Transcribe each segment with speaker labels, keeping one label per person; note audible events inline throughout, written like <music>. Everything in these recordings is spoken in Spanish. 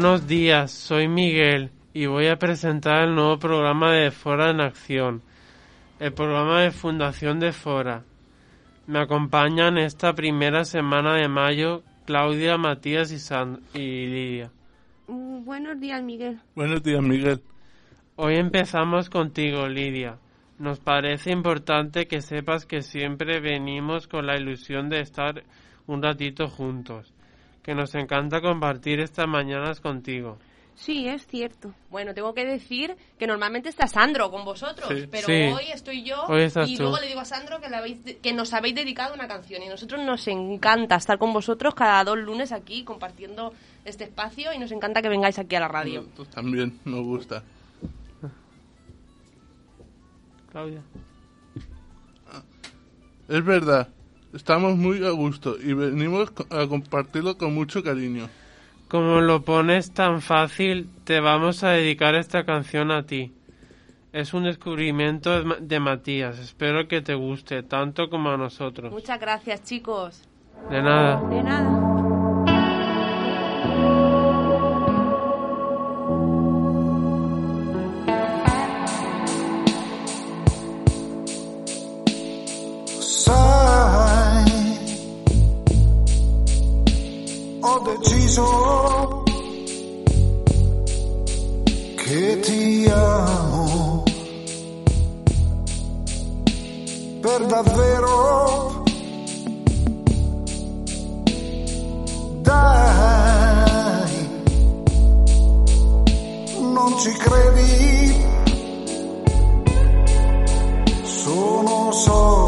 Speaker 1: Buenos días, soy Miguel y voy a presentar el nuevo programa de Fora en Acción, el programa de Fundación de Fora. Me acompañan esta primera semana de mayo Claudia, Matías y, San y Lidia.
Speaker 2: Mm, buenos días, Miguel.
Speaker 3: Buenos días, Miguel.
Speaker 1: Hoy empezamos contigo, Lidia. Nos parece importante que sepas que siempre venimos con la ilusión de estar un ratito juntos, que nos encanta compartir estas mañanas contigo.
Speaker 2: Sí, es cierto.
Speaker 4: Bueno, tengo que decir que normalmente está Sandro con vosotros,
Speaker 3: Sí.
Speaker 4: pero
Speaker 1: Sí.
Speaker 4: hoy estoy yo
Speaker 1: Hoy estás
Speaker 4: y
Speaker 1: tú.
Speaker 4: luego le digo a Sandro que, le habéis que nos habéis dedicado una canción y nosotros nos encanta estar con vosotros cada dos lunes aquí compartiendo este espacio y nos encanta que vengáis aquí a la radio.
Speaker 3: Nosotros también nos gusta.
Speaker 1: Claudia.
Speaker 3: Es verdad, estamos muy a gusto y venimos a compartirlo con mucho cariño.
Speaker 1: Como lo pones tan fácil, te vamos a dedicar esta canción a ti. Es un descubrimiento de Matías. Espero que te guste, tanto como a nosotros.
Speaker 4: Muchas gracias, chicos.
Speaker 1: De nada.
Speaker 2: De nada.
Speaker 5: Deciso che ti amo per davvero. Dai, non ci credi? Sono sobrio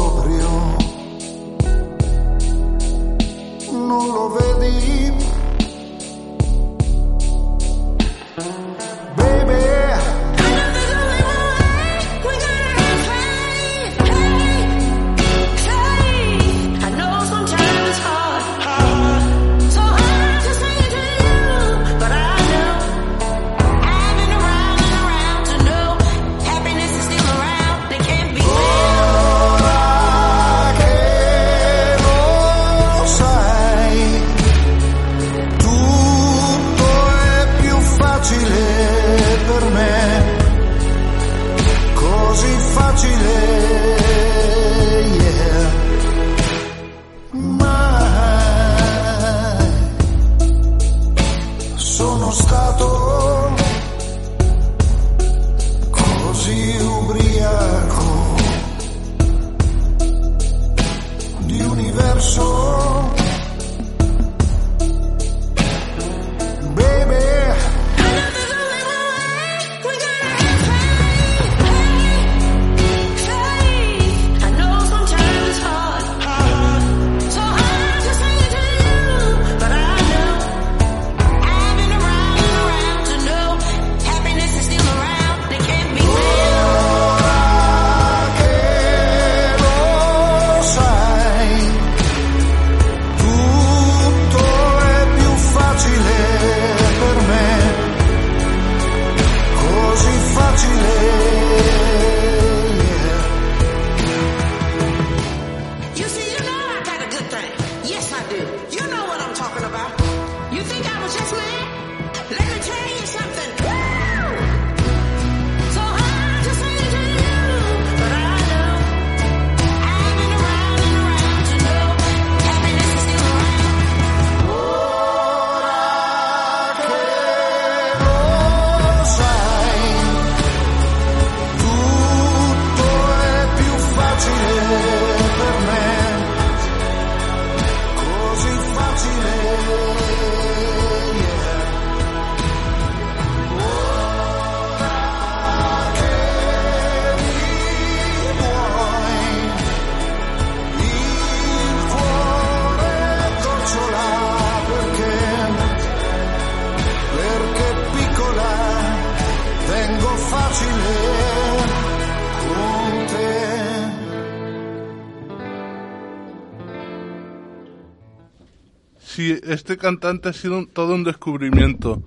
Speaker 3: cantante ha sido un- todo un descubrimiento.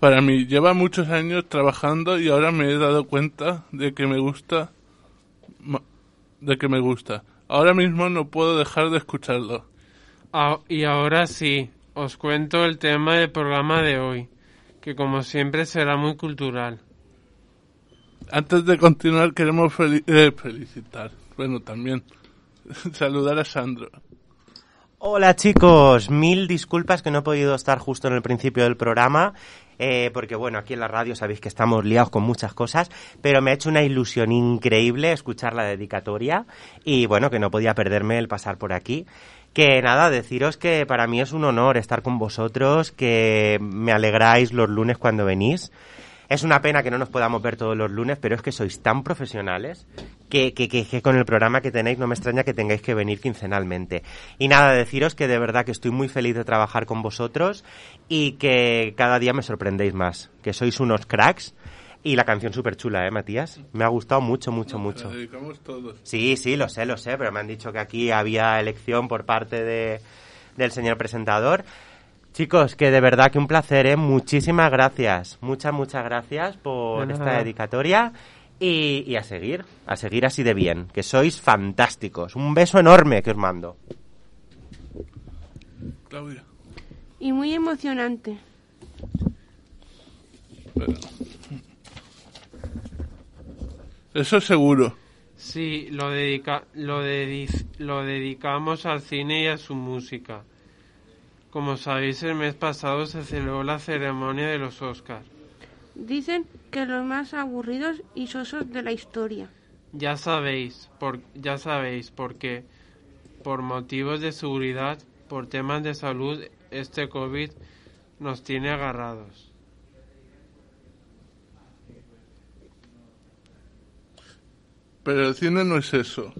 Speaker 3: Para mí, lleva muchos años trabajando y ahora me he dado cuenta de que me gusta. de que me gusta. Ahora mismo no puedo dejar de escucharlo.
Speaker 1: Ah, y ahora sí, os cuento el tema del programa de hoy. que como siempre será muy cultural.
Speaker 3: Antes de continuar, queremos fel- eh, felicitar, bueno, también <laughs> saludar a Sandro.
Speaker 6: Hola chicos, mil disculpas que no he podido estar justo en el principio del programa, eh, porque bueno, aquí en la radio sabéis que estamos liados con muchas cosas, pero me ha hecho una ilusión increíble escuchar la dedicatoria y bueno, que no podía perderme el pasar por aquí. Que nada, deciros que para mí es un honor estar con vosotros, que me alegráis los lunes cuando venís. Es una pena que no nos podamos ver todos los lunes, pero es que sois tan profesionales que, que, que- que con el programa que tenéis no me extraña que tengáis que venir quincenalmente. Y nada, deciros que de verdad que estoy muy feliz de trabajar con vosotros y que cada día me sorprendéis más, que sois unos cracks. Y la canción súper chula, ¿eh, Matías? Me ha gustado mucho, mucho, mucho.
Speaker 3: La dedicamos todos.
Speaker 6: Sí, sí, lo sé, lo sé, pero me han dicho que aquí había elección por parte de, del señor presentador. Chicos, que de verdad que un placer, ¿eh? Muchísimas gracias. Muchas, muchas gracias por esta dedicatoria. Y, y a seguir, a seguir así de bien, que sois fantásticos. Un beso enorme que os mando.
Speaker 3: Claudia.
Speaker 2: Y muy emocionante.
Speaker 3: Eso seguro.
Speaker 1: Sí, lo, dedica lo, lo dedicamos al cine y a su música. Como sabéis, el mes pasado se celebró la ceremonia de los Oscars.
Speaker 2: Dicen que los más aburridos y sosos de la historia.
Speaker 1: Ya sabéis, por, ya sabéis por qué. Por motivos de seguridad, por temas de salud, este COVID nos tiene agarrados.
Speaker 3: Pero el cine no es eso.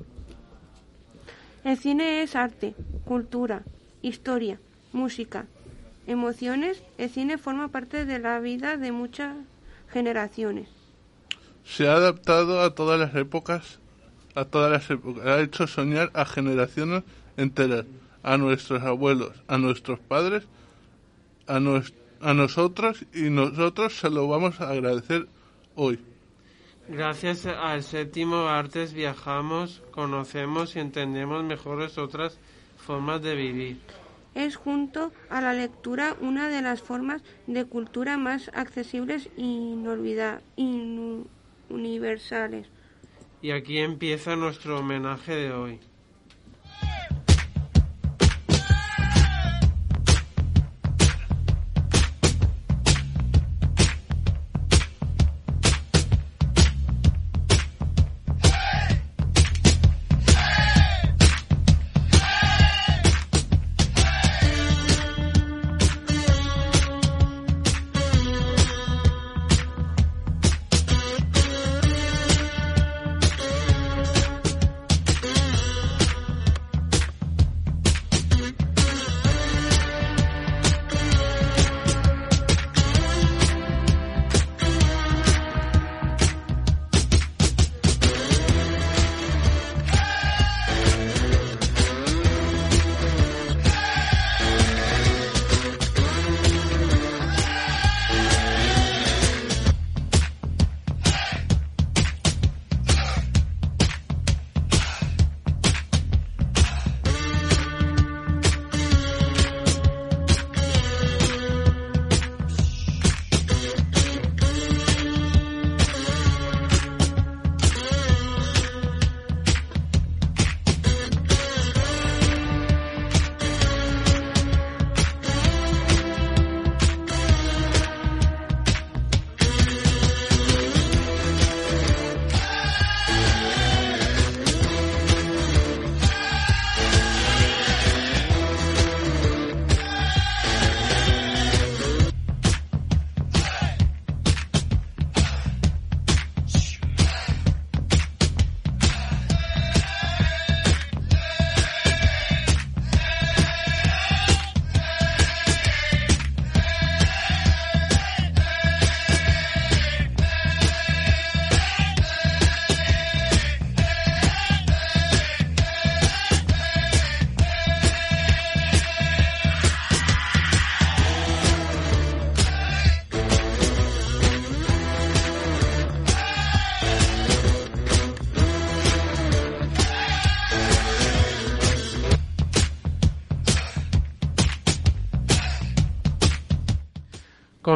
Speaker 2: El cine es arte, cultura, historia, música, emociones. El cine forma parte de la vida de muchas generaciones.
Speaker 3: Se ha adaptado a todas las épocas, a todas las épocas. Ha hecho soñar a generaciones enteras, a nuestros abuelos, a nuestros padres, a, nos- a nosotros y nosotros se lo vamos a agradecer hoy.
Speaker 1: Gracias al séptimo artes viajamos, conocemos y entendemos mejores otras formas de vivir.
Speaker 2: Es junto a la lectura una de las formas de cultura más accesibles inu- universales.
Speaker 1: Y aquí empieza nuestro homenaje de hoy.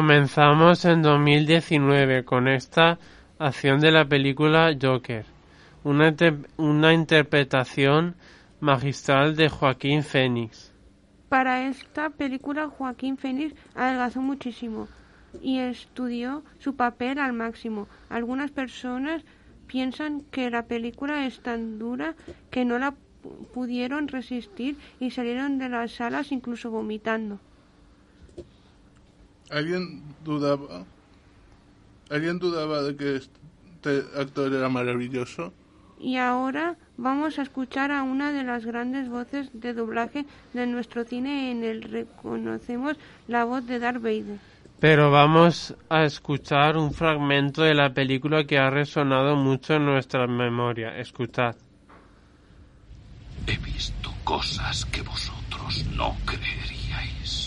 Speaker 1: Comenzamos en 2019 con esta acción de la película Joker, una, una interpretación magistral de Joaquín Phoenix.
Speaker 2: Para esta película Joaquín Phoenix adelgazó muchísimo y estudió su papel al máximo. Algunas personas piensan que la película es tan dura que no la pu- pudieron resistir y salieron de las salas incluso vomitando.
Speaker 3: ¿Alguien dudaba? ¿Alguien dudaba de que este actor era maravilloso?
Speaker 2: Y ahora vamos a escuchar a una de las grandes voces de doblaje de nuestro cine en el reconocemos la voz de Darth Vader.
Speaker 1: Pero vamos a escuchar un fragmento de la película que ha resonado mucho en nuestra memoria. Escuchad.
Speaker 7: He visto cosas que vosotros no creeríais.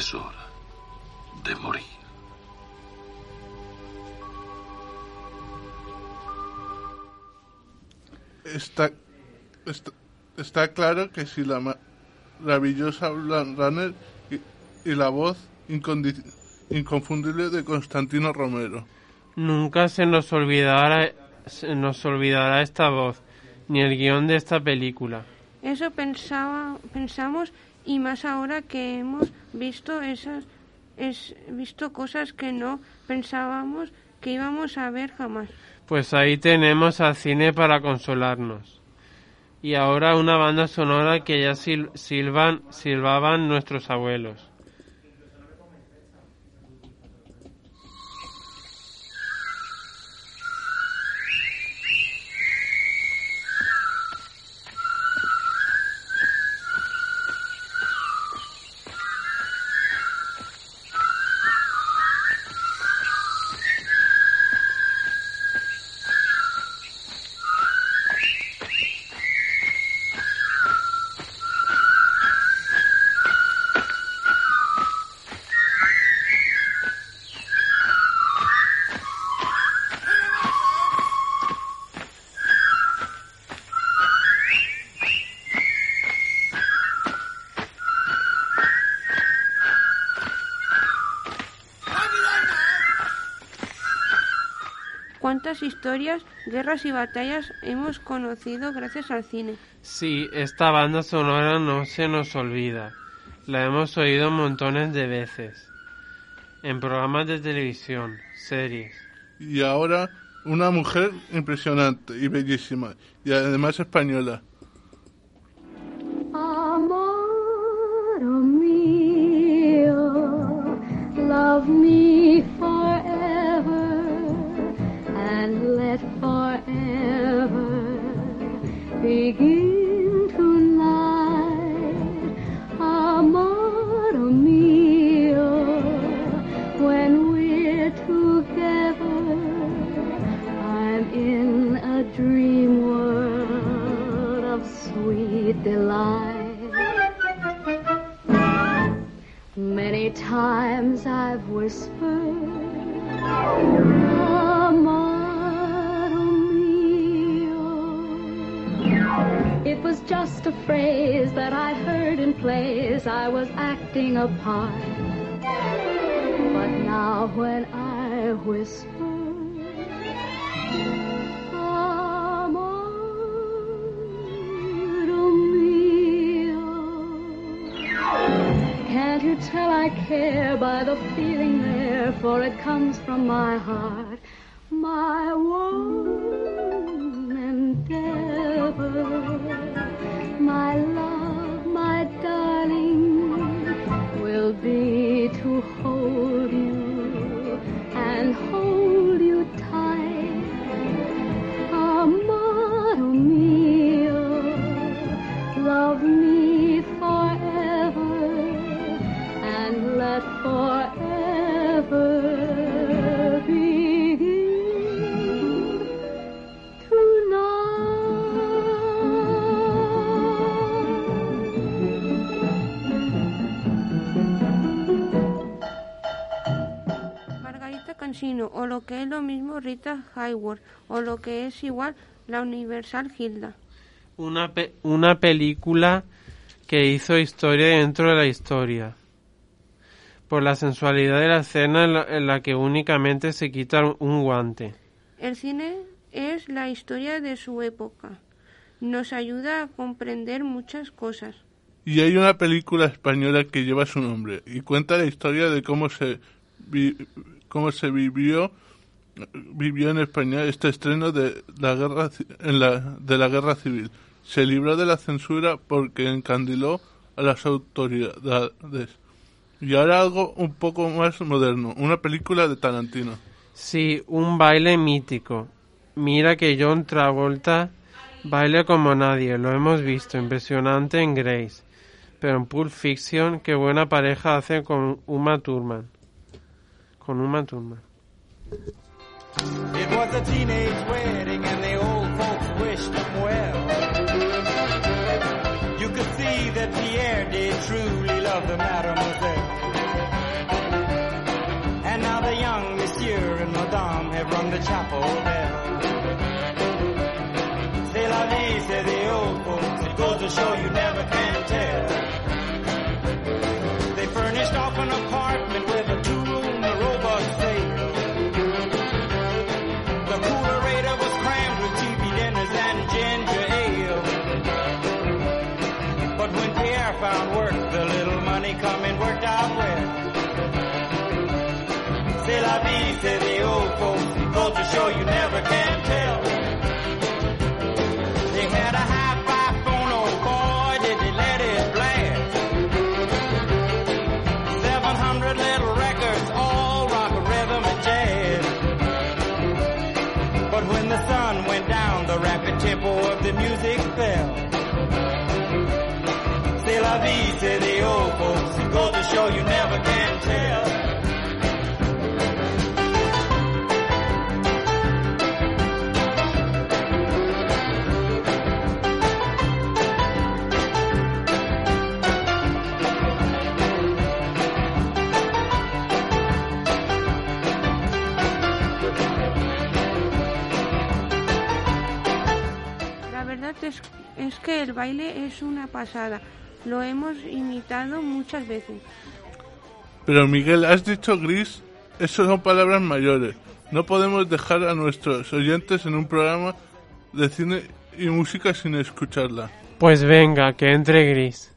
Speaker 7: Es hora de morir.
Speaker 3: Está, está, está claro que si la ma- maravillosa Blan Runner y, y la voz inconfundible de Constantino Romero.
Speaker 1: Nunca se nos olvidará, se nos olvidará esta voz, ni el guion de esta película.
Speaker 2: Eso pensaba, pensamos y más ahora que hemos visto esas es visto cosas que no pensábamos que íbamos a ver jamás.
Speaker 1: Pues ahí tenemos al cine para consolarnos. Y ahora una banda sonora que ya sil- silban, silbaban nuestros abuelos.
Speaker 2: ¿Cuántas historias, guerras y batallas hemos conocido gracias al cine?
Speaker 1: Sí, esta banda sonora no se nos olvida. La hemos oído montones de veces. En programas de televisión, series.
Speaker 3: Y ahora una mujer impresionante y bellísima, y además española.
Speaker 8: I was acting a part. But now when I whisper. Can't you tell I care by the feeling there, for it comes from my heart, my
Speaker 2: Asesino, o lo que es lo mismo Rita Hayworth, o lo que es igual la Universal Hilda.
Speaker 1: Una, pe- una película que hizo historia dentro de la historia. Por la sensualidad de la escena en la, en la que únicamente se quita un guante.
Speaker 2: El cine es la historia de su época. Nos ayuda a comprender muchas cosas.
Speaker 3: Y hay una película española que lleva su nombre y cuenta la historia de cómo se vi- cómo se vivió vivió en España este estreno de la guerra de la guerra civil. Se libró de la censura porque encandiló a las autoridades. Y ahora algo un poco más moderno, una película de Tarantino.
Speaker 1: Sí, un baile mítico. Mira que John Travolta baila como nadie, lo hemos visto, impresionante en Grace. Pero en Pulp Fiction, qué buena pareja hace con Uma Thurman. Con Uma Thurman.
Speaker 9: It was a teenage wedding and the old folks wished them well. You could see that Pierre did truly love the mademoiselle. La vie, say the old folks. To show you never can tell.
Speaker 2: Es que el baile es una pasada. Lo hemos imitado muchas veces.
Speaker 3: Pero Miguel, has dicho gris, eso son palabras mayores. No podemos dejar a nuestros oyentes en un programa de cine y música sin escucharla.
Speaker 1: Pues venga, que entre gris.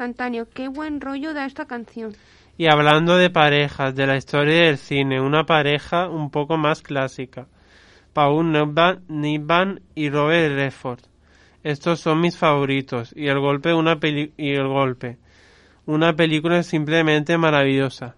Speaker 2: Instantáneo. Qué buen rollo da esta canción.
Speaker 1: Y hablando de parejas, de la historia del cine, una pareja un poco más clásica. Paul Newman y Robert Redford. Estos son mis favoritos y el golpe una peli y el golpe. Una película simplemente maravillosa.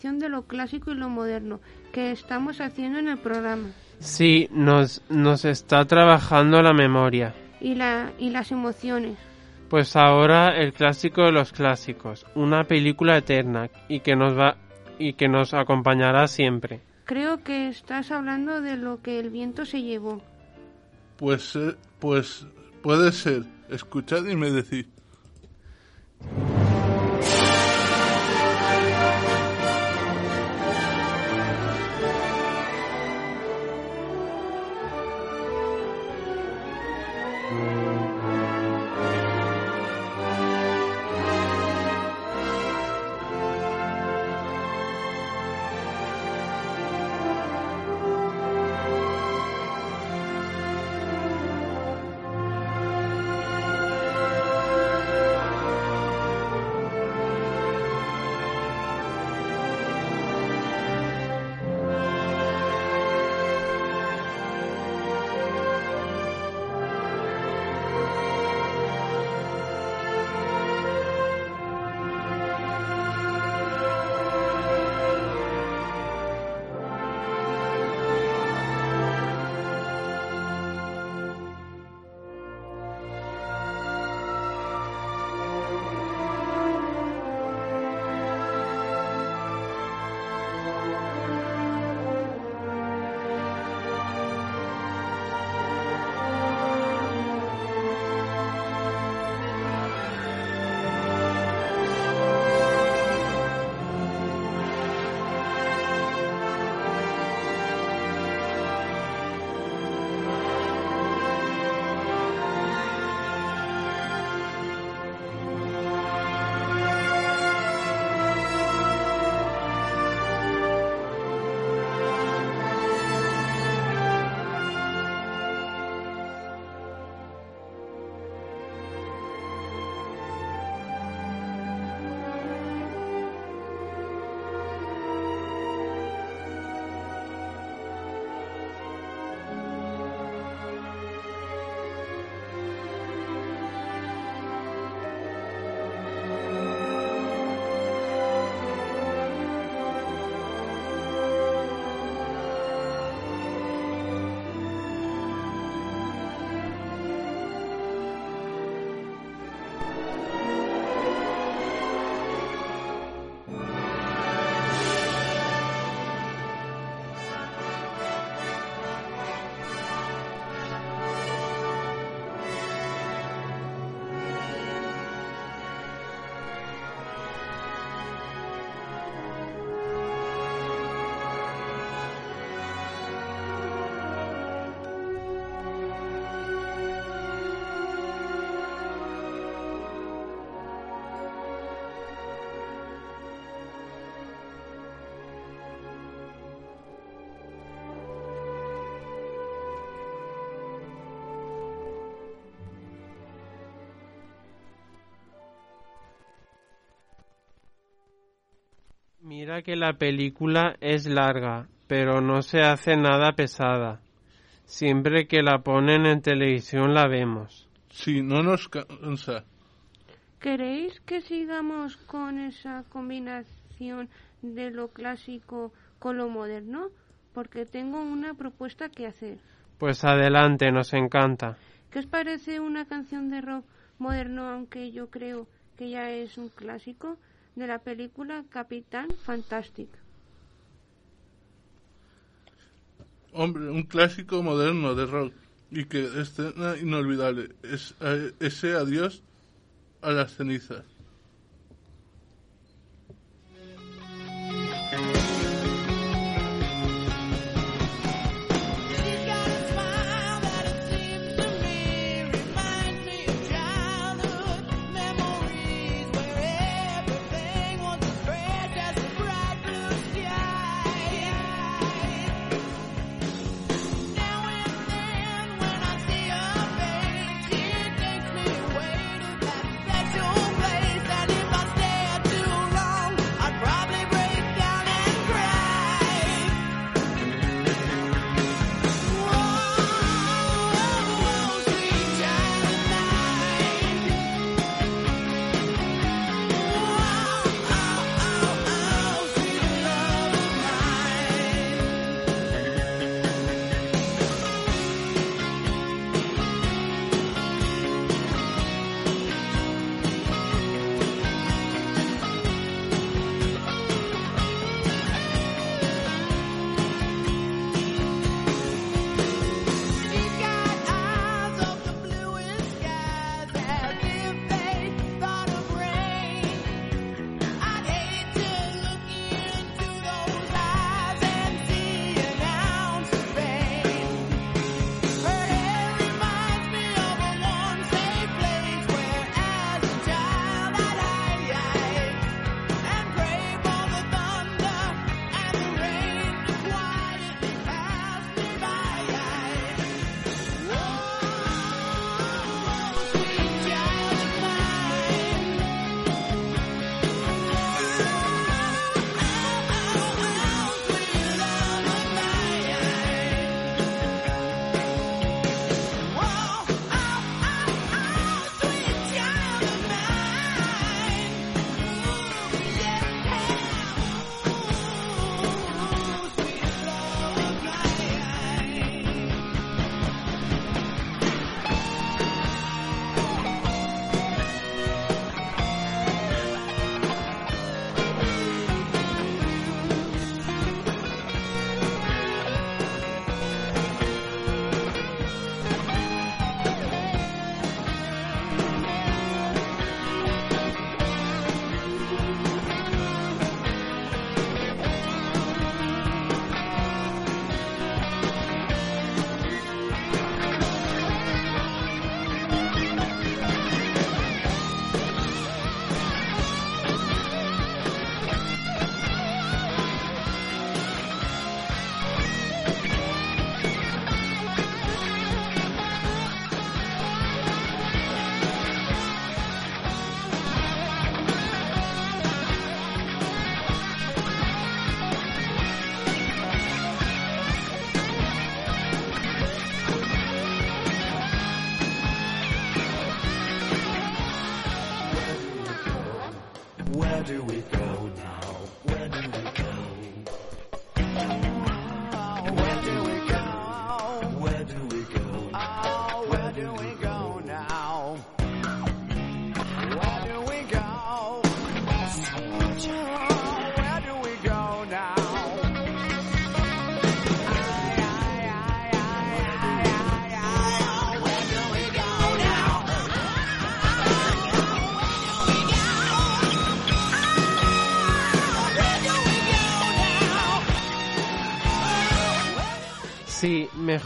Speaker 2: Combinación de lo clásico y lo moderno que estamos haciendo en el programa.
Speaker 1: Sí, nos, nos está trabajando la memoria.
Speaker 2: Y, la, y las emociones.
Speaker 1: Pues ahora el clásico de los clásicos, una película eterna y que nos va y que nos acompañará siempre.
Speaker 2: Creo que estás hablando de lo que el viento se llevó.
Speaker 3: Pues, eh, pues puede ser. Escuchad y me decís.
Speaker 1: Mira que la película es larga, pero no se hace nada pesada. Siempre que la ponen en televisión la vemos.
Speaker 10: Sí, no nos cansa.
Speaker 2: ¿Queréis que sigamos con esa combinación de lo clásico con lo moderno? Porque tengo una propuesta que hacer.
Speaker 1: Pues adelante, nos encanta.
Speaker 2: ¿Qué os parece una canción de rock moderno, aunque yo creo que ya es un clásico, de la película Capitán Fantastic?
Speaker 10: Hombre, un clásico moderno de rock y que escena inolvidable. Es, eh, ese adiós a las cenizas.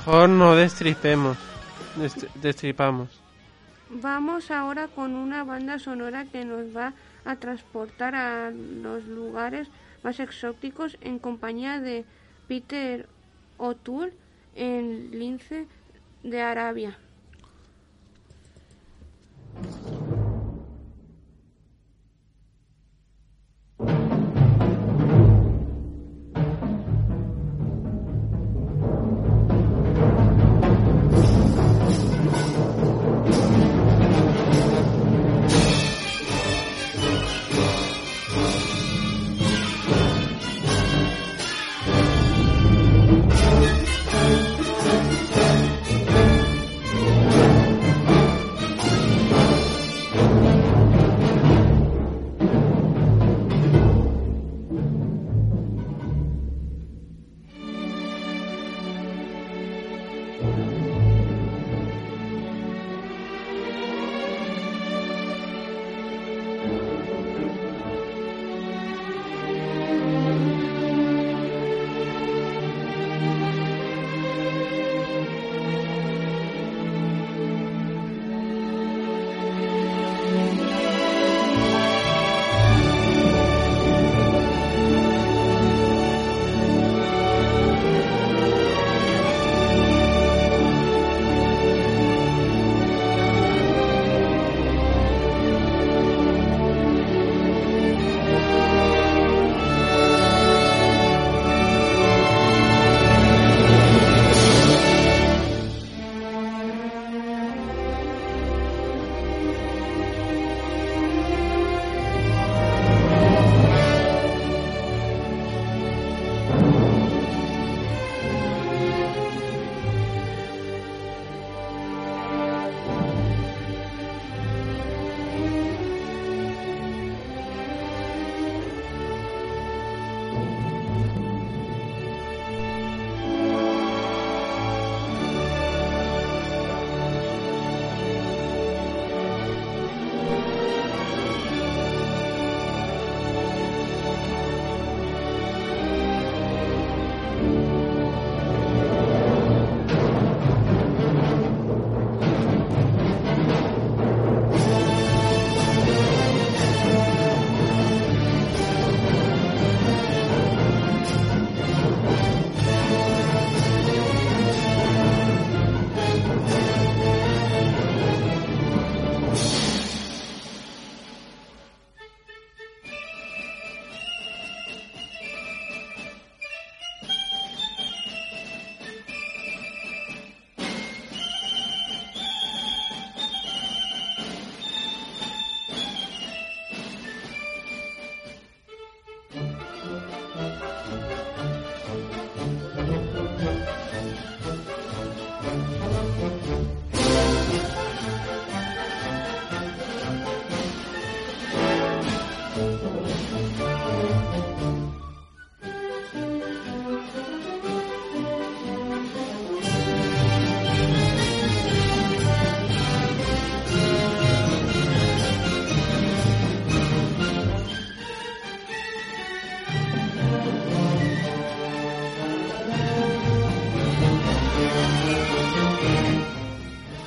Speaker 1: Mejor no destripemos. Dest- destripamos.
Speaker 2: Vamos ahora con una banda sonora que nos va a transportar a los lugares más exóticos en compañía de Peter O'Toole en Lince de Arabia.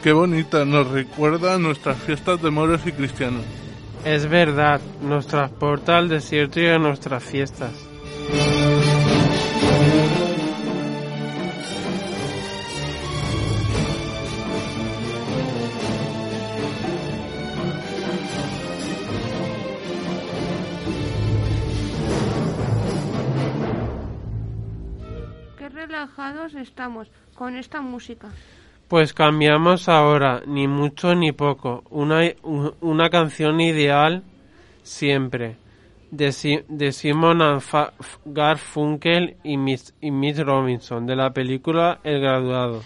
Speaker 3: Qué bonita, nos recuerda a nuestras fiestas de moros y cristianos.
Speaker 11: Es verdad, nos transporta al desierto y a nuestras fiestas.
Speaker 2: Qué relajados estamos con esta música.
Speaker 11: Pues cambiamos ahora, ni mucho ni poco, una, una canción ideal siempre, de, Simon Garfunkel y Miss Robinson, de la película El Graduado.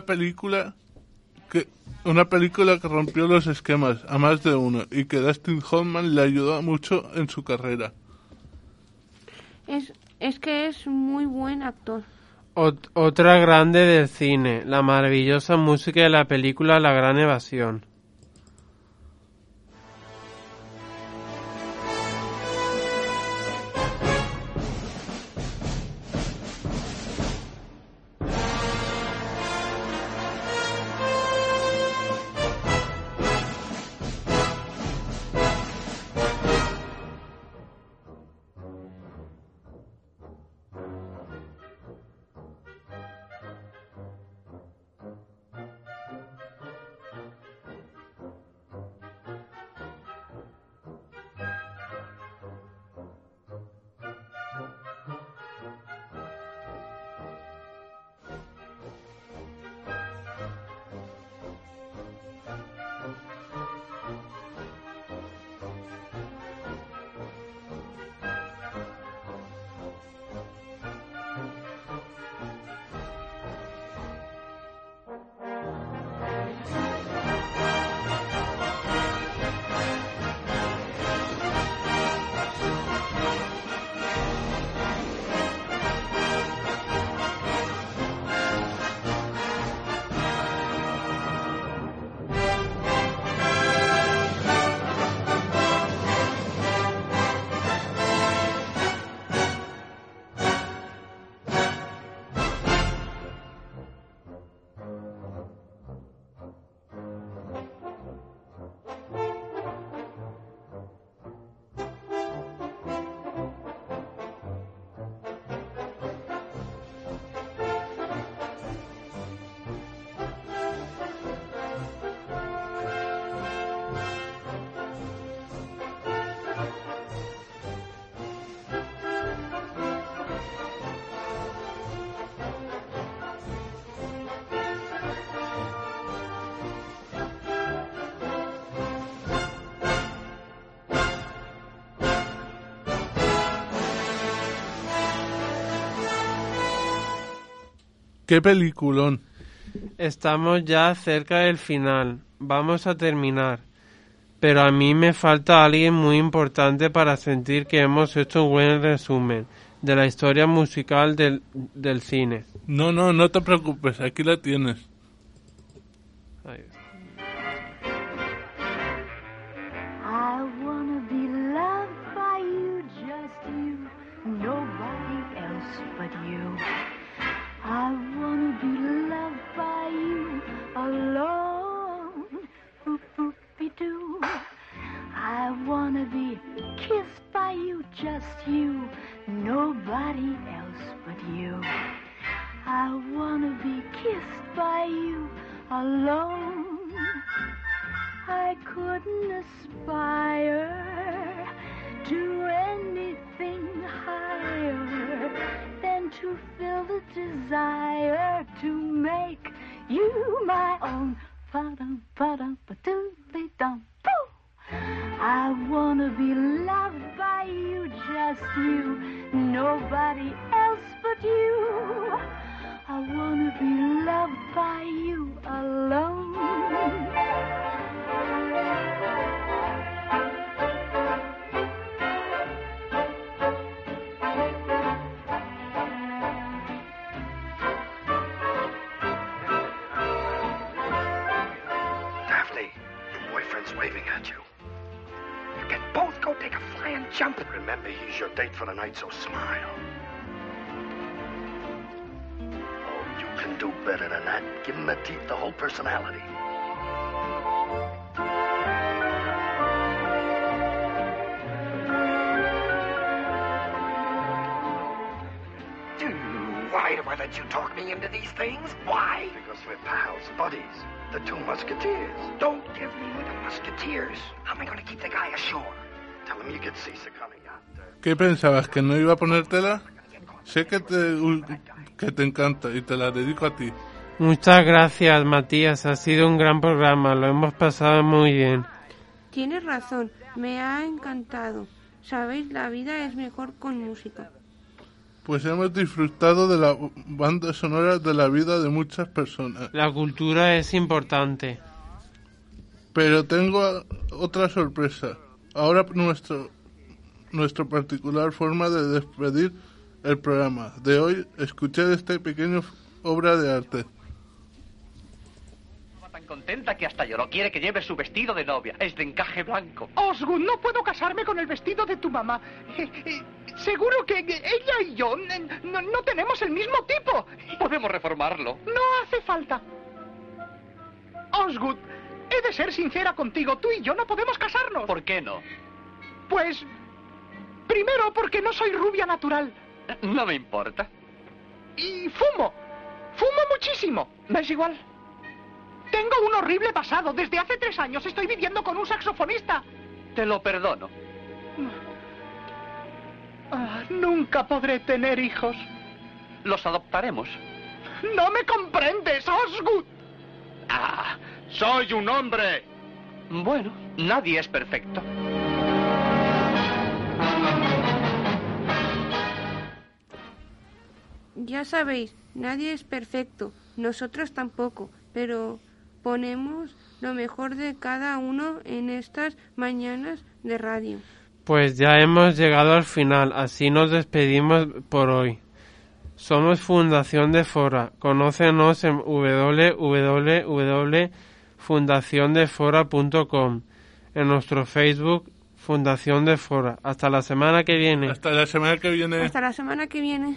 Speaker 3: una película que una película que rompió los esquemas a más de uno y que Dustin Hoffman le ayudó mucho en su carrera.
Speaker 2: Es, es que es muy buen actor.
Speaker 11: Otra grande del cine, la maravillosa música de la película La Gran Evasión.
Speaker 3: ¡Qué peliculón!
Speaker 1: Estamos ya cerca del final. Vamos a terminar. Pero a mí me falta alguien muy importante para sentir que hemos hecho un buen resumen de la historia musical del, del cine.
Speaker 3: No, no, no te preocupes, aquí la tienes.
Speaker 1: Ahí.
Speaker 8: Than
Speaker 12: that. Give him the teeth, the whole personality. Why do I let you talk me into these things? Why? Because we're pals, buddies. The two musketeers. Don't give me the musketeers. How am I going to keep the guy ashore? Tell him you get seasick on a yacht. uh,
Speaker 3: ¿Qué pensabas? ¿Que no iba a ponértela? Sé que te, que te encanta y te la dedico a ti.
Speaker 1: Muchas gracias, Matías. Ha sido un gran programa. Lo hemos pasado muy bien.
Speaker 2: Tienes razón, me ha encantado. Sabéis, la vida es mejor con música.
Speaker 3: Pues hemos disfrutado de la banda sonora de la vida de muchas personas.
Speaker 1: La cultura es importante.
Speaker 3: Pero tengo otra sorpresa. Ahora nuestro, nuestra particular forma de despedir el programa de hoy. Escuchad esta pequeña obra de arte.
Speaker 13: Contenta que hasta lloró. Quiere que lleve su vestido de novia. Es de encaje blanco.
Speaker 14: Osgood, no puedo casarme con el vestido de tu mamá. Eh, eh, Seguro que ella y yo no, no tenemos el mismo tipo.
Speaker 13: Podemos reformarlo.
Speaker 14: No hace falta. Osgood, he de ser sincera contigo. Tú y yo no podemos casarnos.
Speaker 13: ¿Por qué no?
Speaker 14: Pues, primero porque no soy rubia natural.
Speaker 13: No me importa.
Speaker 14: Y fumo. Fumo muchísimo. ¿Me es igual? Tengo un horrible pasado. Desde hace tres años estoy viviendo con un saxofonista.
Speaker 13: Te lo perdono.
Speaker 14: Ah, nunca podré tener hijos.
Speaker 13: Los adoptaremos.
Speaker 14: No me comprendes, Osgood.
Speaker 13: Ah, soy un hombre. Bueno, nadie es perfecto.
Speaker 2: Ya sabéis, nadie es perfecto, nosotros tampoco, pero ponemos lo mejor de cada uno en estas mañanas de radio.
Speaker 1: Pues ya hemos llegado al final, así nos despedimos por hoy. Somos Fundación de Fora. Conócenos en www.fundaciondefora.com, en nuestro Facebook Fundación de Fora. Hasta la semana que viene.
Speaker 3: Hasta la semana que viene.
Speaker 2: Hasta la semana que viene.